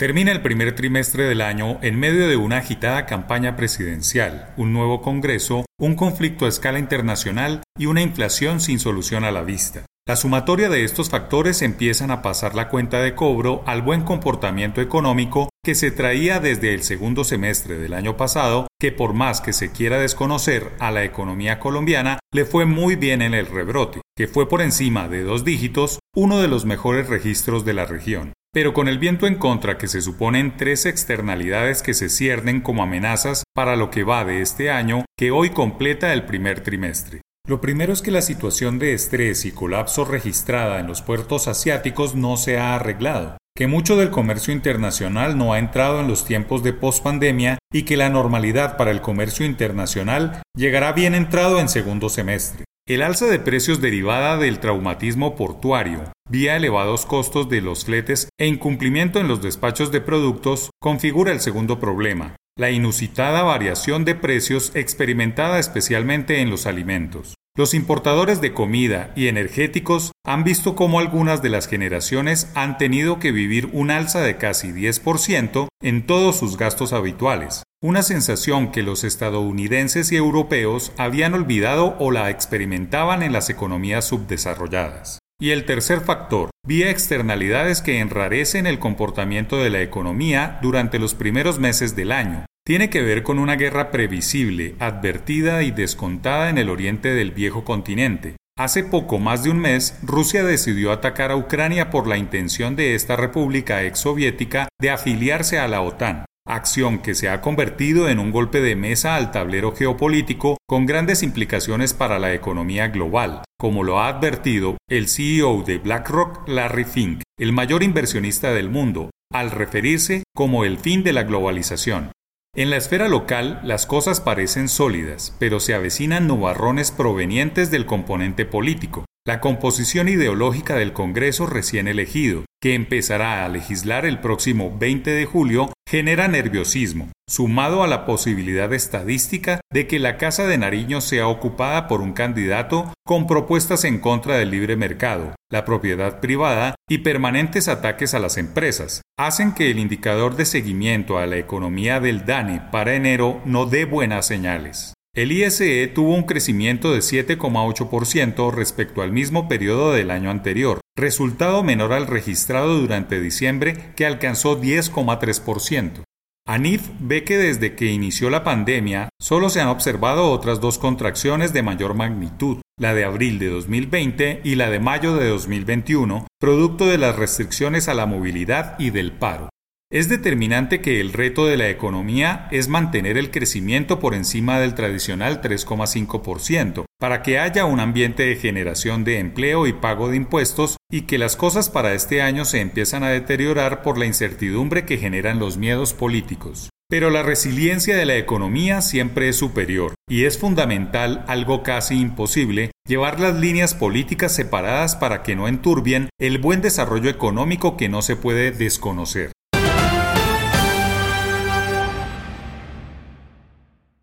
Termina el primer trimestre del año en medio de una agitada campaña presidencial, un nuevo Congreso, un conflicto a escala internacional y una inflación sin solución a la vista. La sumatoria de estos factores empiezan a pasar la cuenta de cobro al buen comportamiento económico que se traía desde el segundo semestre del año pasado, que por más que se quiera desconocer a la economía colombiana, le fue muy bien en el rebrote, que fue por encima de dos dígitos, uno de los mejores registros de la región. Pero con el viento en contra que se suponen tres externalidades que se ciernen como amenazas para lo que va de este año, que hoy completa el primer trimestre. Lo primero es que la situación de estrés y colapso registrada en los puertos asiáticos no se ha arreglado, que mucho del comercio internacional no ha entrado en los tiempos de pospandemia y que la normalidad para el comercio internacional llegará bien entrado en segundo semestre. El alza de precios derivada del traumatismo portuario, vía elevados costos de los fletes e incumplimiento en los despachos de productos, configura el segundo problema, la inusitada variación de precios experimentada especialmente en los alimentos. Los importadores de comida y energéticos han visto cómo algunas de las generaciones han tenido que vivir un alza de casi 10% en todos sus gastos habituales, una sensación que los estadounidenses y europeos habían olvidado o la experimentaban en las economías subdesarrolladas. Y el tercer factor, vía externalidades que enrarecen el comportamiento de la economía durante los primeros meses del año, tiene que ver con una guerra previsible, advertida y descontada en el oriente del viejo continente. Hace poco más de un mes, Rusia decidió atacar a Ucrania por la intención de esta república exsoviética de afiliarse a la OTAN acción que se ha convertido en un golpe de mesa al tablero geopolítico con grandes implicaciones para la economía global, como lo ha advertido el CEO de BlackRock, Larry Fink, el mayor inversionista del mundo, al referirse como el fin de la globalización. En la esfera local las cosas parecen sólidas, pero se avecinan nubarrones provenientes del componente político. La composición ideológica del Congreso recién elegido, que empezará a legislar el próximo 20 de julio, genera nerviosismo, sumado a la posibilidad estadística de que la Casa de Nariño sea ocupada por un candidato con propuestas en contra del libre mercado, la propiedad privada y permanentes ataques a las empresas, hacen que el indicador de seguimiento a la economía del DANE para enero no dé buenas señales. El ISE tuvo un crecimiento de 7,8% respecto al mismo periodo del año anterior, resultado menor al registrado durante diciembre que alcanzó 10,3%. ANIF ve que desde que inició la pandemia solo se han observado otras dos contracciones de mayor magnitud, la de abril de 2020 y la de mayo de 2021, producto de las restricciones a la movilidad y del paro. Es determinante que el reto de la economía es mantener el crecimiento por encima del tradicional 3,5%, para que haya un ambiente de generación de empleo y pago de impuestos y que las cosas para este año se empiezan a deteriorar por la incertidumbre que generan los miedos políticos. Pero la resiliencia de la economía siempre es superior y es fundamental, algo casi imposible, llevar las líneas políticas separadas para que no enturbien el buen desarrollo económico que no se puede desconocer.